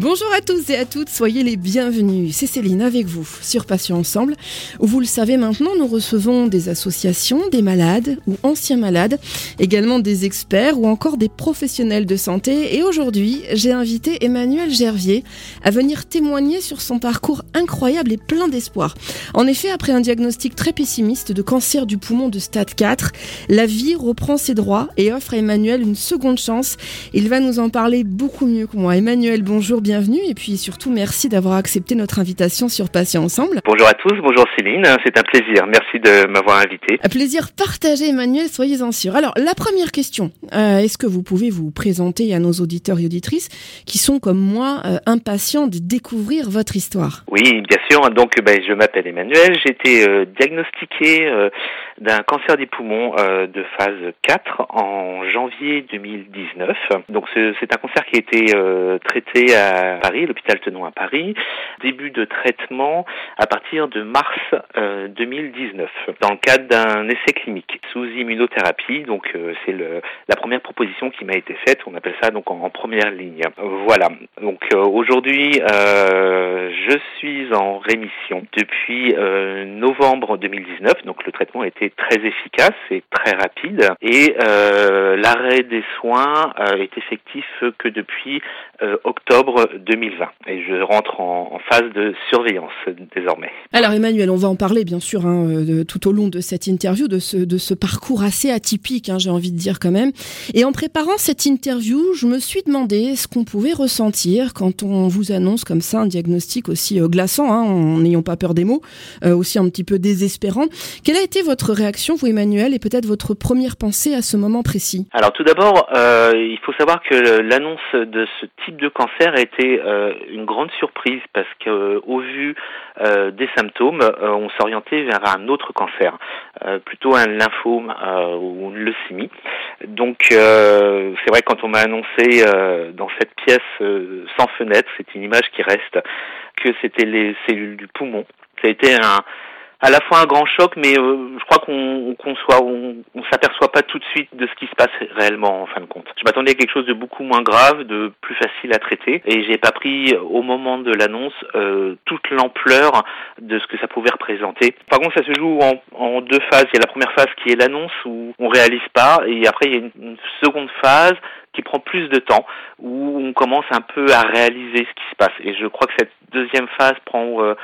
Bonjour à tous et à toutes, soyez les bienvenus. C'est Céline avec vous sur Patients Ensemble, où vous le savez maintenant, nous recevons des associations, des malades ou anciens malades, également des experts ou encore des professionnels de santé. Et aujourd'hui, j'ai invité Emmanuel Gervier à venir témoigner sur son parcours incroyable et plein d'espoir. En effet, après un diagnostic très pessimiste de cancer du poumon de stade 4, la vie reprend ses droits et offre à Emmanuel une seconde chance. Il va nous en parler beaucoup mieux que moi. Emmanuel, bonjour, et puis surtout merci d'avoir accepté notre invitation sur Patients Ensemble. Bonjour à tous, bonjour Céline, c'est un plaisir, merci de m'avoir invité. Un plaisir partagé Emmanuel, soyez-en sûr. Alors la première question, euh, est-ce que vous pouvez vous présenter à nos auditeurs et auditrices qui sont comme moi euh, impatients de découvrir votre histoire? Oui, bien sûr, donc ben, je m'appelle Emmanuel, j'ai été euh, diagnostiqué d'un cancer des poumons euh, de phase 4 en janvier 2019. Donc c'est un cancer qui a été euh, traité à Paris, l'hôpital Tenon à Paris. Début de traitement à partir de mars euh, 2019 dans le cadre d'un essai clinique sous immunothérapie. Donc euh, c'est la première proposition qui m'a été faite. On appelle ça donc en, en première ligne. Voilà. Donc euh, aujourd'hui, euh, je suis en rémission depuis euh, novembre 2019. Donc le traitement a été très efficace et très rapide. Et euh, l'arrêt des soins euh, est effectif que depuis euh, octobre 2020. Et je rentre en, phase de surveillance désormais. Alors Emmanuel, on va en parler bien sûr hein, tout au long de cette interview, de ce, de ce parcours assez atypique, hein, j'ai envie de dire quand même. Et en préparant cette interview, je me suis demandé ce qu'on pouvait ressentir quand on vous annonce comme ça un diagnostic aussi glaçant, hein, en n'ayant pas peur des mots, aussi un petit peu désespérant. Quelle a été votre réaction, vous Emmanuel, et peut-être votre première pensée à ce moment précis Alors tout d'abord, euh, il faut savoir que l'annonce de ce type de cancer a été euh, une grande surprise parce que euh, vu des symptômes, on s'orientait vers un autre cancer, plutôt un lymphome ou une leucémie. Donc c'est vrai quand on m'a annoncé dans cette pièce sans fenêtre, c'est une image qui reste, que c'était les cellules du poumon. Ça a été un à la fois un grand choc, mais euh, je crois qu'on qu'on soit, on, on s'aperçoit pas tout de suite de ce qui se passe réellement en fin de compte. Je m'attendais à quelque chose de beaucoup moins grave, de plus facile à traiter, et j'ai pas pris euh, au moment de l'annonce euh, toute l'ampleur de ce que ça pouvait représenter. Par contre, ça se joue en, en deux phases. Il y a la première phase qui est l'annonce où on réalise pas, et après il y a une, une seconde phase qui prend plus de temps, où on commence un peu à réaliser ce qui se passe. Et je crois que cette deuxième phase prend euh,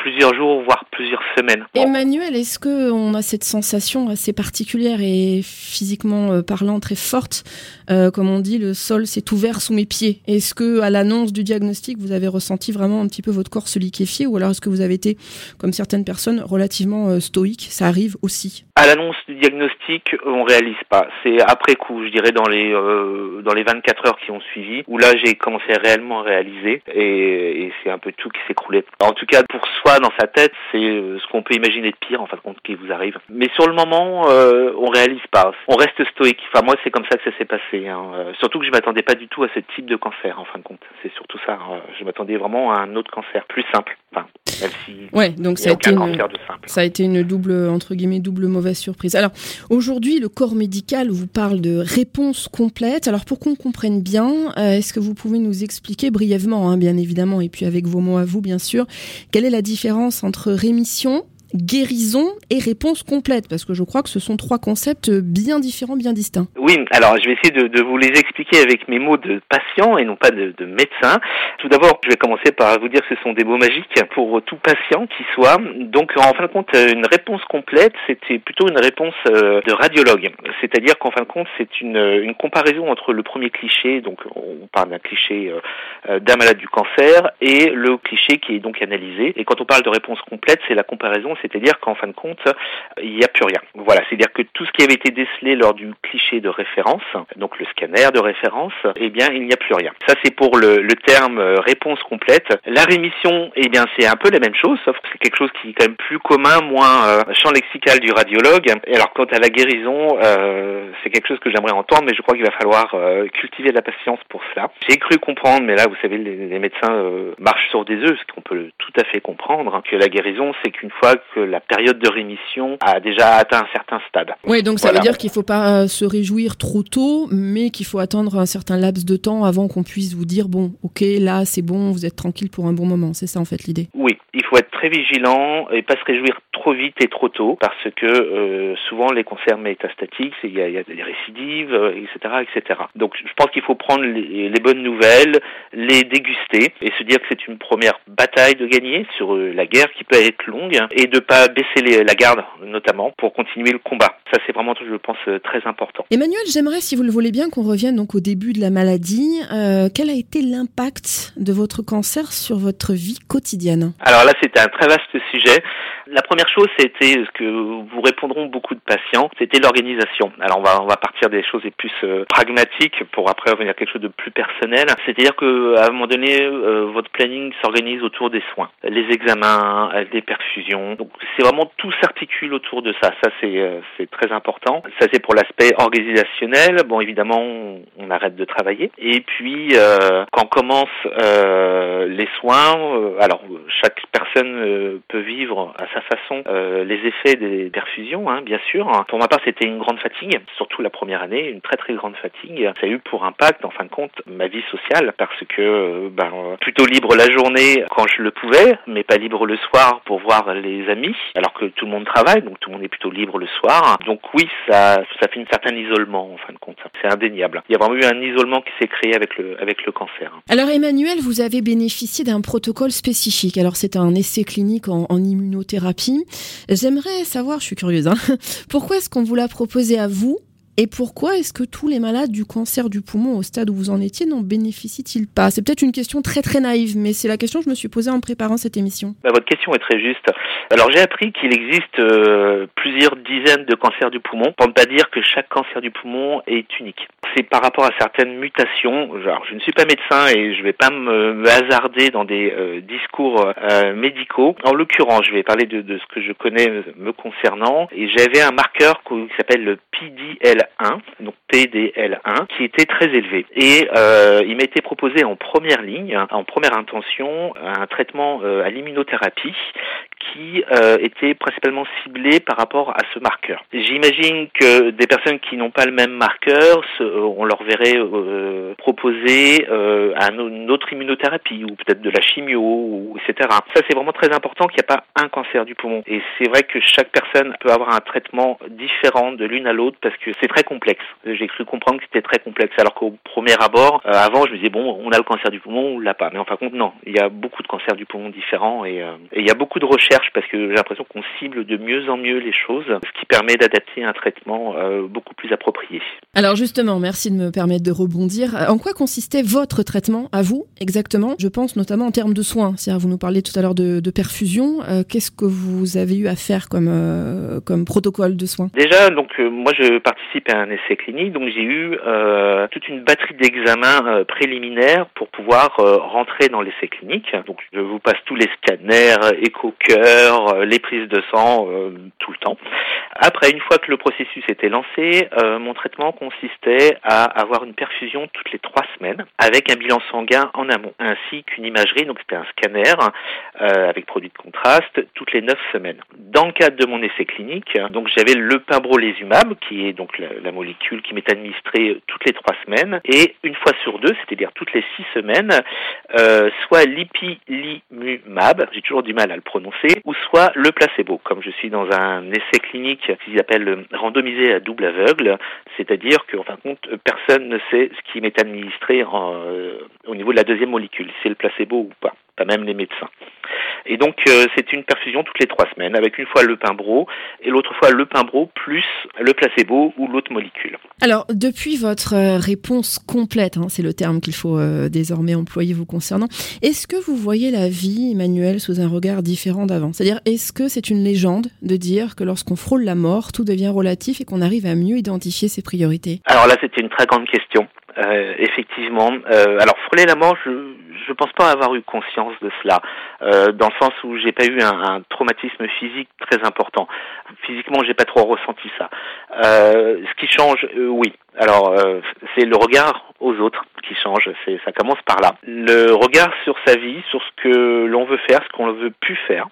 plusieurs jours, voire plusieurs semaines. Emmanuel, est-ce que on a cette sensation assez particulière et physiquement euh, parlant très forte, euh, comme on dit, le sol s'est ouvert sous mes pieds? Est-ce que à l'annonce du diagnostic, vous avez ressenti vraiment un petit peu votre corps se liquéfier, ou alors est-ce que vous avez été, comme certaines personnes, relativement euh, stoïque Ça arrive aussi. À l'annonce du diagnostic, on réalise pas. C'est après coup, je dirais dans les euh, dans les 24 heures qui ont suivi, où là j'ai commencé à réellement réaliser et, et c'est un peu tout qui s'écroulait. En tout cas, pour soi, dans sa tête, c'est euh, ce qu'on peut imaginer de pire en fin de compte qui vous arrive. Mais sur le moment, euh, on réalise pas. On reste stoïque. Enfin moi, c'est comme ça que ça s'est passé. hein. Euh, surtout que je m'attendais pas du tout à ce type de cancer en fin de compte. C'est surtout ça. Euh, Je m'attendais vraiment à un autre cancer plus simple. Enfin, même si Ouais, donc ça a été une. Ça a été une double, entre guillemets, double mauvaise surprise. Alors, aujourd'hui, le corps médical vous parle de réponse complète. Alors, pour qu'on comprenne bien, euh, est-ce que vous pouvez nous expliquer brièvement, hein, bien évidemment, et puis avec vos mots à vous, bien sûr, quelle est la différence entre rémission, guérison et réponse complète Parce que je crois que ce sont trois concepts bien différents, bien distincts. Oui, alors je vais essayer de, vous les expliquer avec mes mots de patient et non pas de, de médecin. Tout d'abord, je vais commencer par vous dire que ce sont des mots magiques pour tout patient qui soit. Donc, en fin de compte, une réponse complète, c'était plutôt une réponse euh, de radiologue. C'est-à-dire qu'en fin de compte, c'est une, comparaison entre le premier cliché, donc on parle d'un cliché euh, euh, d'un malade du cancer, et le cliché qui est donc analysé. Et quand on parle de réponse complète, c'est la comparaison, c'est-à-dire qu'en fin de compte, il n'y a plus rien. Voilà, c'est-à-dire que tout ce qui avait été décelé lors du cliché de référence, donc le scanner de référence, eh bien, il n'y a plus rien. Ça, c'est pour le, le terme euh, réponse complète. La rémission, eh bien, c'est un peu la même chose, sauf que c'est quelque chose qui est quand même plus commun, moins euh, champ lexical du radiologue. Et alors, quant à la guérison, euh, c'est quelque chose que j'aimerais entendre, mais je crois qu'il va falloir euh, cultiver la patience pour cela. J'ai cru comprendre, mais là, vous savez, les, les médecins euh, marchent sur des œufs, ce qu'on peut tout à fait comprendre, hein, que la guérison, c'est qu'une fois que la période de rémission a déjà atteint un certain stade. Oui, donc ça veut dire qu'il ne faut pas se réjouir trop tôt, mais qu'il faut attendre un certain laps de temps avant qu'on puisse vous dire bon, ok, là c'est bon, vous êtes tranquille pour un bon moment. C'est ça en fait l'idée? Oui, il faut être très vigilant et pas se réjouir trop vite et trop tôt parce que euh, souvent les cancers métastatiques, il y a, il y a des récidives, etc., euh, etc. Donc je pense qu'il faut prendre les, les, bonnes nouvelles, les déguster et se dire que c'est une première bataille de gagner sur euh, la guerre qui peut être longue et de pas baisser les, la garde notamment pour continuer le combat. Ça c'est vraiment, je pense, très important. Emmanuel, j'aimerais, si vous le voulez bien, qu'on revienne donc au début de la maladie. Euh, quel a été l'impact de votre cancer sur votre vie quotidienne? Alors là, c'était un très vaste sujet. La première chose, c'était ce que vous répondront beaucoup de patients, c'était l'organisation. Alors on va on va partir des choses les plus euh, pragmatiques pour après revenir à quelque chose de plus personnel. C'est-à-dire que à un moment donné, euh, votre planning s'organise autour des soins, les examens, les euh, perfusions. Donc c'est vraiment tout s'articule autour de ça. Ça c'est c'est très important. Ça c'est pour l'aspect organisationnel. Bon évidemment, on, on, arrête de travailler. Et puis quand commence les soins, alors chaque personne peut vivre à sa façon euh, les effets des perfusions, hein, bien sûr. Pour ma part, c'était une grande fatigue, surtout la première année, une très très grande fatigue. Ça a eu pour impact, en fin de compte, ma vie sociale, parce que euh, ben, plutôt libre la journée quand je le pouvais, mais pas libre le soir pour voir les amis, alors que tout le monde travaille, donc tout le monde est plutôt libre le soir. Donc oui, ça, ça fait une certain isolement, en fin de compte. C'est indéniable. Il y a vraiment eu un isolement qui s'est créé avec le, avec le cancer. Alors Emmanuel, vous avez bénéficié d'un protocole spécifique. Alors c'est un essai clinique en immunothérapie J'aimerais savoir, je suis curieuse, hein, pourquoi est-ce qu'on vous l'a proposé à vous et pourquoi est-ce que tous les malades du cancer du poumon au stade où vous en étiez n'en bénéficient-ils pas? C'est peut-être une question très très naïve, mais c'est la question que je me suis posée en préparant cette émission. Bah, votre question est très juste. Alors j'ai appris qu'il existe euh, plusieurs dizaines de cancers du poumon, pour ne pas dire que chaque cancer du poumon est unique. C'est par rapport à certaines mutations. Alors, je ne suis pas médecin et je ne vais pas me, hasarder dans des euh, discours euh, médicaux. En l'occurrence, je vais parler de, de, ce que je connais me concernant. Et j'avais un marqueur qui s'appelle le PDL 1 donc PDL1, qui était très élevé. Et euh, il m'a été proposé en première ligne, en première intention, un traitement euh, à l'immunothérapie qui euh, était principalement ciblé par rapport à ce marqueur. J'imagine que des personnes qui n'ont pas le même marqueur, on leur verrait proposer une autre immunothérapie ou peut-être de la chimio, etc. Ça, c'est vraiment très important qu'il n'y a pas un cancer du poumon. Et c'est vrai que chaque personne peut avoir un traitement différent de l'une à l'autre parce que c'est très complexe. J'ai cru comprendre que c'était très complexe, alors qu'au premier abord, euh, avant, je me disais bon, on a le cancer du poumon, ou l'a pas. Mais en fin de compte, non. Il y a beaucoup de cancers du poumon différents et, euh, et il y a beaucoup de recherches parce que j'ai l'impression qu'on cible de mieux en mieux les choses, ce qui permet d'adapter un traitement euh, beaucoup plus approprié. Alors justement, merci de me permettre de rebondir. En quoi consistait votre traitement à vous exactement? Je pense notamment en termes de soins. C'est-à-dire, vous nous parliez tout à l'heure de, de, perfusion. Qu'est-ce que vous avez eu à faire comme comme protocole de soins? Déjà, donc moi je participe à un essai clinique, donc j'ai eu euh, toute une batterie d'examens euh, préliminaires pour pouvoir euh, rentrer dans l'essai clinique. Donc je vous passe tous les scanners, écho-cœur, les prises de sang, tout le temps. Après, une fois que le processus était lancé, mon traitement consistait à avoir une perfusion toutes les trois semaines avec un bilan sanguin en amont, ainsi qu'une imagerie, donc c'était un scanner avec produit de contraste toutes les neuf semaines. Dans le cadre de mon essai clinique, donc j'avais le pimbrolizumab qui est donc la, la molécule qui m'est administrée toutes les trois semaines, et une fois sur deux, c'est-à-dire toutes les six semaines, euh, soit l'ipilimumab, j'ai toujours du mal à le prononcer, ou soit le placebo, comme je suis dans un essai clinique qu'ils appellent randomisé à double aveugle, c'est-à-dire qu'en fin de compte, personne ne sait ce qui m'est administré euh, au niveau de la deuxième molécule, c'est le placebo ou pas, pas même les médecins. Et donc euh, c'est une perfusion toutes les trois semaines, avec une fois le pimbro et l'autre fois le pimbro plus le placebo ou l'autre molécule. Alors depuis votre euh, réponse complète, hein, c'est le terme qu'il faut euh, désormais employer vous concernant, est-ce que vous voyez la vie, Emmanuel, sous un regard différent d'avant? C'est-à-dire est-ce que c'est une légende de dire que lorsqu'on frôle la mort, tout devient relatif et qu'on arrive à mieux identifier ses priorités? Alors là c'était une très grande question. Euh, effectivement. Euh, alors frôler la mort, je je pense pas avoir eu conscience de cela, euh, dans le sens où j'ai pas eu un, un, traumatisme physique très important. Physiquement, j'ai pas trop ressenti ça. Euh, ce qui change, euh, oui. Alors c'est le regard aux autres qui change. C'est ça commence par là. Le regard sur sa vie, sur ce que l'on veut faire, ce qu'on ne veut plus faire,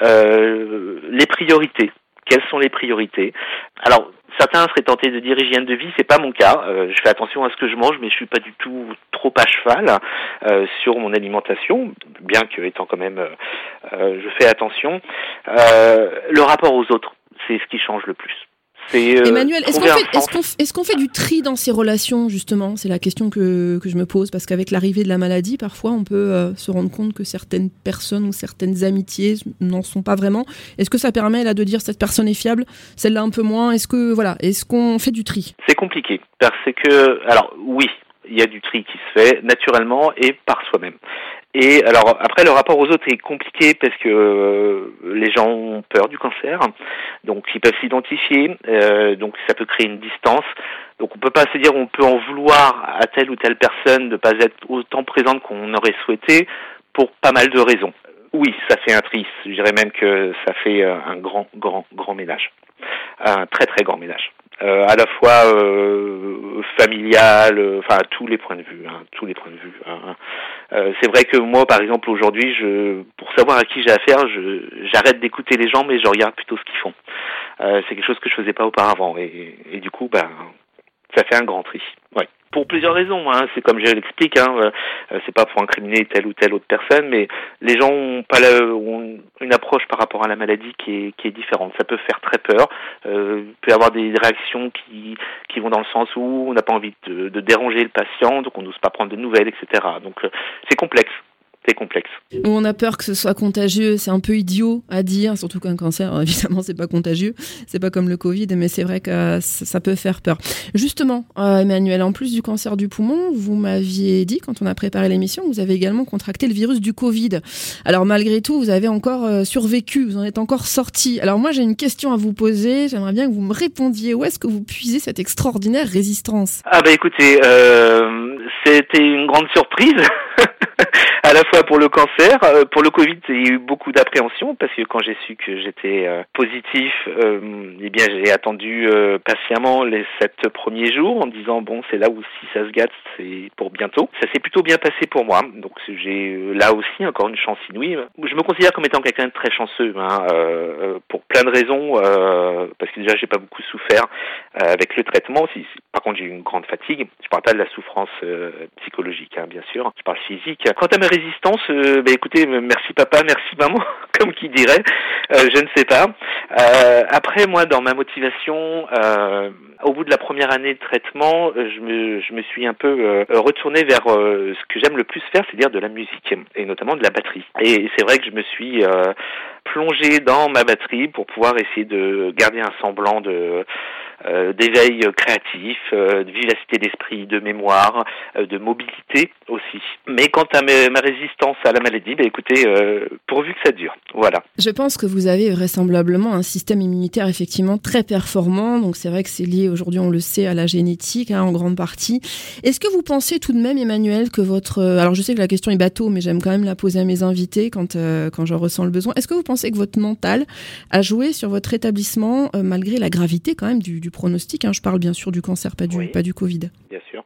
les priorités quelles sont les priorités Alors, certains seraient tentés de dire hygiène de vie, c'est pas mon cas. Euh, je fais attention à ce que je mange, mais je suis pas du tout trop à cheval euh, sur mon alimentation, bien que étant quand même, euh, je fais attention. le rapport aux autres, c'est ce qui change le plus. Euh, Emmanuel, est-ce qu'on fait, est fait, du tri dans ces relations, justement? C'est la question que, que, je me pose, parce qu'avec l'arrivée de la maladie, parfois, on peut euh, se rendre compte que certaines personnes ou certaines amitiés n'en sont pas vraiment. Est-ce que ça permet là de dire cette personne est fiable, celle-là un peu moins? Est-ce que voilà, est-ce qu'on fait du tri? C'est compliqué, parce que, alors oui, il y a du tri qui se fait naturellement et par soi-même. Et alors après le rapport aux autres est compliqué parce que euh, les gens ont peur du cancer, donc ils peuvent s'identifier, euh, donc ça peut créer une distance. Donc on peut pas se dire on peut en vouloir à telle ou telle personne de pas être autant présente qu'on aurait souhaité pour pas mal de raisons. Oui, ça fait un tri. Je dirais même que ça fait euh, un grand, grand, grand ménage, un très, très grand ménage. Euh, à la fois euh, familial, euh, enfin tous les points de vue, hein, tous les points de vue. Hein. Euh, c'est vrai que moi, par exemple, aujourd'hui, je, pour savoir à qui j'ai affaire, je, j'arrête d'écouter les gens, mais je regarde plutôt ce qu'ils font. c'est quelque chose que je faisais pas auparavant, et, et du coup, ben, ça fait un grand tri. Ouais pour plusieurs raisons. Hein. C'est comme je l'explique, hein, euh, c'est pas pour incriminer telle ou telle autre personne, mais les gens ont pas la, ont une approche par rapport à la maladie qui est, qui est différente. Ça peut faire très peur. Euh, il peut y avoir des réactions qui, qui vont dans le sens où on n'a pas envie de, de, déranger le patient, donc on n'ose pas prendre de nouvelles, etc. Donc euh, c'est complexe complexe. On a peur que ce soit contagieux, c'est un peu idiot à dire, surtout qu'un cancer, évidemment, c'est pas contagieux, c'est pas comme le Covid, mais c'est vrai que ça peut faire peur. Justement, euh, Emmanuel, en plus du cancer du poumon, vous m'aviez dit quand on a préparé l'émission, vous avez également contracté le virus du Covid. Alors malgré tout, vous avez encore euh, survécu, vous en êtes encore sorti. Alors moi, j'ai une question à vous poser. J'aimerais bien que vous me répondiez. Où est-ce que vous puisez cette extraordinaire résistance? Ah bah écoutez, euh, c'était une grande surprise. à la fois pour le cancer, euh, pour le Covid, il y a eu beaucoup d'appréhension parce que quand j'ai su que j'étais euh, positif, euh, eh bien j'ai attendu patiemment les sept premiers jours en me disant bon c'est là où si ça se gâte c'est pour bientôt. Ça s'est plutôt bien passé pour moi, donc j'ai là aussi encore une chance inouïe. Je me considère comme étant quelqu'un de très chanceux hein, pour plein de raisons parce que déjà j'ai pas beaucoup souffert avec le traitement. Si, par contre j'ai eu une grande fatigue. Je parle pas de la souffrance psychologique hein, bien sûr, je parle physique. Quant à ma résistance, euh, bah, écoutez, merci papa, merci maman, comme qui dirait, euh, je ne sais pas. Euh, après, moi, dans ma motivation, au bout de la première année de traitement, je me, je me suis un peu retourné vers ce que j'aime le plus faire, c'est-à-dire de la musique, et notamment de la batterie. Et c'est vrai que je me suis plongé dans ma batterie pour pouvoir essayer de garder un semblant de d'éveil créatif, euh, de vivacité d'esprit, de mémoire, euh, de mobilité aussi. Mais quant à ma résistance à la maladie, bah, écoutez, pourvu que ça dure. Voilà. Je pense que vous avez vraisemblablement un système immunitaire effectivement très performant. Donc c'est vrai que c'est lié aujourd'hui, on le sait, à la génétique hein, en grande partie. Est-ce que vous pensez tout de même, Emmanuel, que votre... Alors je sais que la question est bateau, mais j'aime quand même la poser à mes invités quand, quand j'en ressens le besoin. Est-ce que vous pensez que votre mental a joué sur votre établissement malgré la gravité quand même du, du pronostic. Hein. Je parle bien sûr du cancer, pas du, pas du Covid. Bien sûr.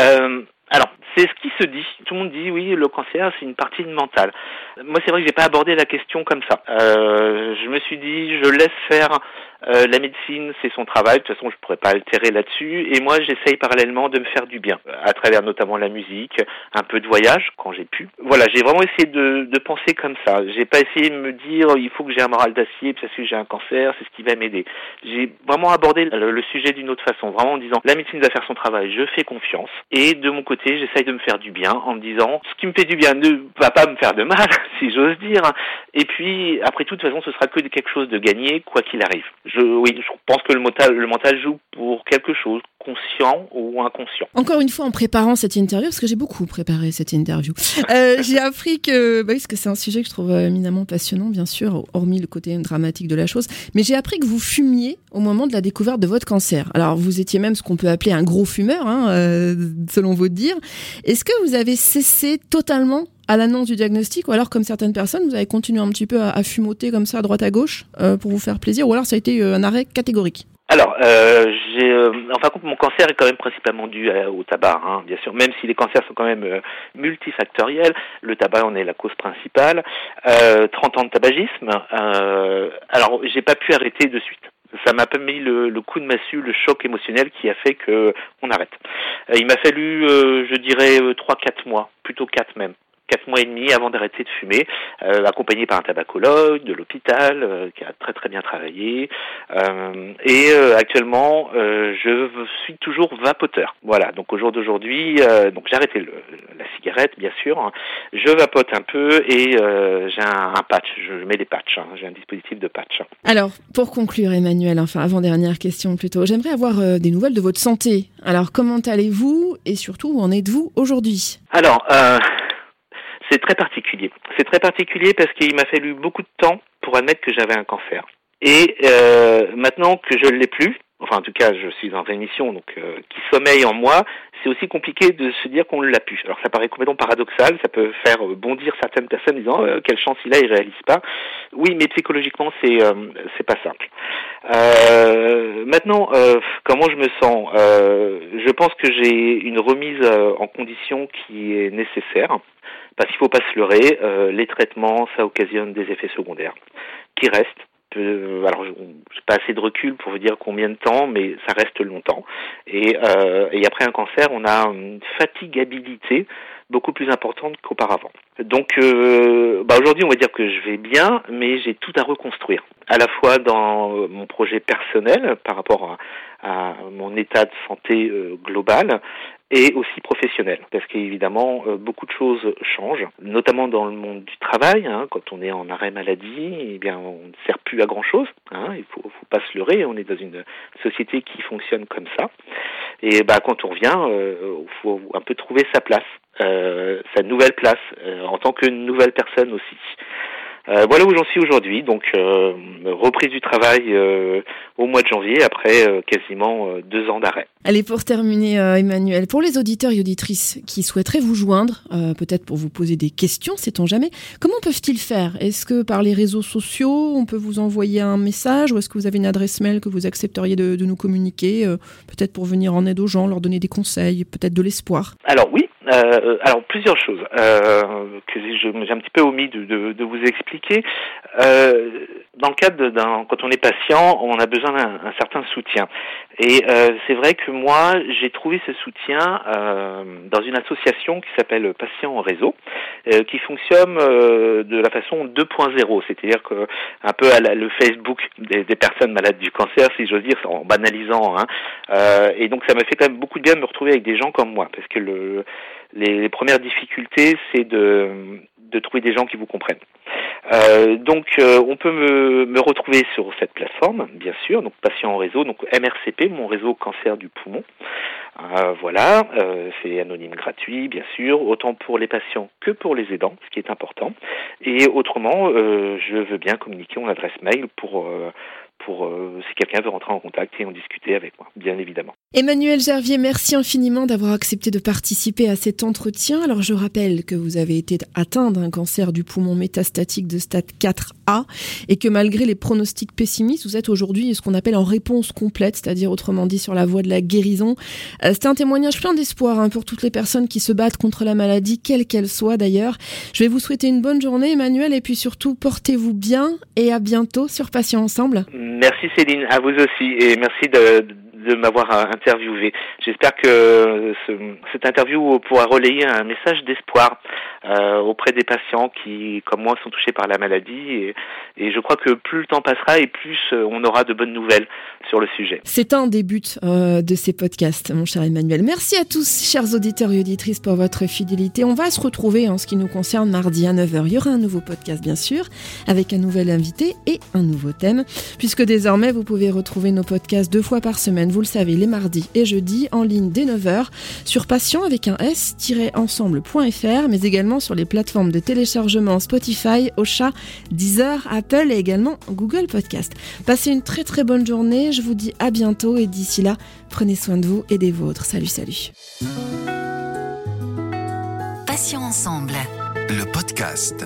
Euh, alors, c'est ce qui se dit. Tout le monde dit oui, le cancer, c'est une partie mentale. Moi, c'est vrai que j'ai pas abordé la question comme ça. Euh, je me suis dit, je laisse faire euh, la médecine, c'est son travail. De toute façon, je pourrais pas altérer là-dessus. Et moi, j'essaye parallèlement de me faire du bien, à travers notamment la musique, un peu de voyage quand j'ai pu. Voilà, j'ai vraiment essayé de, de penser comme ça. J'ai pas essayé de me dire, il faut que j'ai un moral d'acier parce que j'ai un cancer, c'est ce qui va m'aider. J'ai vraiment abordé le, le sujet d'une autre façon, vraiment en disant, la médecine va faire son travail, je fais confiance. Et de mon côté, j'essaye de me faire du bien en me disant, ce qui me fait du bien ne va pas me faire de mal, si j'ose dire. Et puis, après toute façon, ce sera que quelque chose de gagné, quoi qu'il arrive je, oui, je pense que le mental, le mental joue pour quelque chose, conscient ou inconscient. Encore une fois, en préparant cette interview, parce que j'ai beaucoup préparé cette interview, euh, j'ai appris que, bah oui, parce que c'est un sujet que je trouve éminemment passionnant, bien sûr, hormis le côté dramatique de la chose, mais j'ai appris que vous fumiez au moment de la découverte de votre cancer. Alors, vous étiez même ce qu'on peut appeler un gros fumeur, hein, euh, selon votre dire. Est-ce que vous avez cessé totalement à l'annonce du diagnostic, ou alors comme certaines personnes, vous avez continué un petit peu à, fumoter comme ça à droite à gauche euh, pour vous faire plaisir, ou alors ça a été un arrêt catégorique? Alors, euh, j'ai, euh, enfin, mon cancer est quand même principalement dû au tabac, hein, bien sûr. Même si les cancers sont quand même euh, multifactoriels, le tabac en est la cause principale. Euh, 30 ans de tabagisme. Euh, alors, j'ai pas pu arrêter de suite. Ça m'a pas mis le, le, coup de massue, le choc émotionnel qui a fait que on arrête. il m'a fallu, je dirais, trois, quatre mois, plutôt quatre même, quatre mois et demi avant d'arrêter de fumer, euh, accompagné par un tabacologue de l'hôpital euh, qui a très très bien travaillé. Euh, et actuellement, je suis toujours vapoteur. Voilà. Donc au jour d'aujourd'hui, donc j'ai arrêté le, la cigarette, bien sûr. Hein. Je vapote un peu et j'ai un, patch. Je mets des patchs. Hein. J'ai un dispositif de patch. Alors pour conclure, Emmanuel, enfin avant dernière question plutôt, j'aimerais avoir des nouvelles de votre santé. Alors comment allez-vous et surtout où en êtes-vous aujourd'hui? Alors c'est très particulier. C'est très particulier parce qu'il m'a fallu beaucoup de temps pour admettre que j'avais un cancer. Et euh, maintenant que je ne l'ai plus, enfin en tout cas je suis dans une émission donc euh, qui sommeille en moi, c'est aussi compliqué de se dire qu'on l'a plus. Alors ça paraît complètement paradoxal, ça peut faire bondir certaines personnes en disant euh, quelle chance il a, il réalise pas. Oui, mais psychologiquement c'est euh, c'est pas simple. Euh, maintenant, comment je me sens? Je pense que j'ai une remise en condition qui est nécessaire. Parce qu'il ne faut pas se leurrer, euh, les traitements, ça occasionne des effets secondaires qui restent. Euh, alors, j'ai pas assez de recul pour vous dire combien de temps, mais ça reste longtemps. Et, euh, et après un cancer, on a une fatigabilité beaucoup plus importante qu'auparavant. Donc euh, bah aujourd'hui on va dire que je vais bien, mais j'ai tout à reconstruire, à la fois dans mon projet personnel par rapport à, à mon état de santé euh, global, et aussi professionnel, parce qu'évidemment euh, beaucoup de choses changent, notamment dans le monde du travail. Hein, quand on est en arrêt maladie, eh bien on ne sert plus à grand chose. Hein, il faut, faut pas se leurrer. On est dans une société qui fonctionne comme ça. Et bah quand on revient, euh, il faut un peu trouver sa place, euh, sa nouvelle place en tant que nouvelle personne aussi. Euh, voilà où j'en suis aujourd'hui, donc euh, reprise du travail euh, au mois de janvier après quasiment deux ans d'arrêt. Allez, pour terminer, Emmanuel, pour les auditeurs et auditrices qui souhaiteraient vous joindre, peut-être pour vous poser des questions, sait-on jamais, comment peuvent-ils faire? Est-ce que par les réseaux sociaux, on peut vous envoyer un message ou est-ce que vous avez une adresse mail que vous accepteriez de, de nous communiquer, peut-être pour venir en aide aux gens, leur donner des conseils, peut-être de l'espoir? Alors oui, euh, alors plusieurs choses euh, que j'ai un petit peu omis de, de, de vous expliquer. Euh, dans le cadre d'un, quand on est patient, on a besoin d'un certain soutien. Et euh, c'est vrai que moi, j'ai trouvé ce soutien euh, dans une association qui s'appelle Patients en réseau, euh, qui fonctionne de la façon 2.0, c'est-à-dire que un peu à le Facebook des, des, personnes malades du cancer, si j'ose dire, en banalisant. Hein. et donc ça m'a fait quand même beaucoup de bien de me retrouver avec des gens comme moi, parce que le, les, les premières difficultés, c'est de, de trouver des gens qui vous comprennent. Euh, donc euh, on peut me, me, retrouver sur cette plateforme, bien sûr, donc patient en réseau, donc MRCP, mon réseau cancer du poumon. Euh, voilà, euh, c'est anonyme gratuit, bien sûr, autant pour les patients que pour les aidants, ce qui est important. Et autrement, euh, je veux bien communiquer mon adresse mail pour pour euh, si quelqu'un veut rentrer en contact et en discuter avec moi, bien évidemment. Emmanuel Gervier, merci infiniment d'avoir accepté de participer à cet entretien. Alors je rappelle que vous avez été atteint d'un cancer du poumon métastatique de stade 4A et que malgré les pronostics pessimistes, vous êtes aujourd'hui ce qu'on appelle en réponse complète, c'est-à-dire autrement dit sur la voie de la guérison. Euh, c'est un témoignage plein d'espoir hein, pour toutes les personnes qui se battent contre la maladie, quelle qu'elle soit d'ailleurs. Je vais vous souhaiter une bonne journée Emmanuel et puis surtout portez-vous bien et à bientôt sur Patient Ensemble. Merci Céline, à vous aussi, et merci de, de m'avoir interviewé. J'espère que ce, cette interview pourra relayer un message d'espoir euh, auprès des patients qui, comme moi, sont touchés par la maladie. Et, je crois que plus le temps passera et plus euh, on aura de bonnes nouvelles sur le sujet. C'est un des buts euh, de ces podcasts, mon cher Emmanuel. Merci à tous, chers auditeurs et auditrices, pour votre fidélité. On va se retrouver en ce qui nous concerne mardi à 9h. Il y aura un nouveau podcast, bien sûr, avec un nouvel invité et un nouveau thème, puisque désormais, vous pouvez retrouver nos podcasts deux fois par semaine vous le savez, les mardis et jeudis, en ligne dès 9h, sur patient avec un s-ensemble.fr, mais également sur les plateformes de téléchargement Spotify, Ocha, Deezer, Apple et également Google Podcast. Passez une très très bonne journée, je vous dis à bientôt et d'ici là, prenez soin de vous et des vôtres. Salut, salut. Le podcast.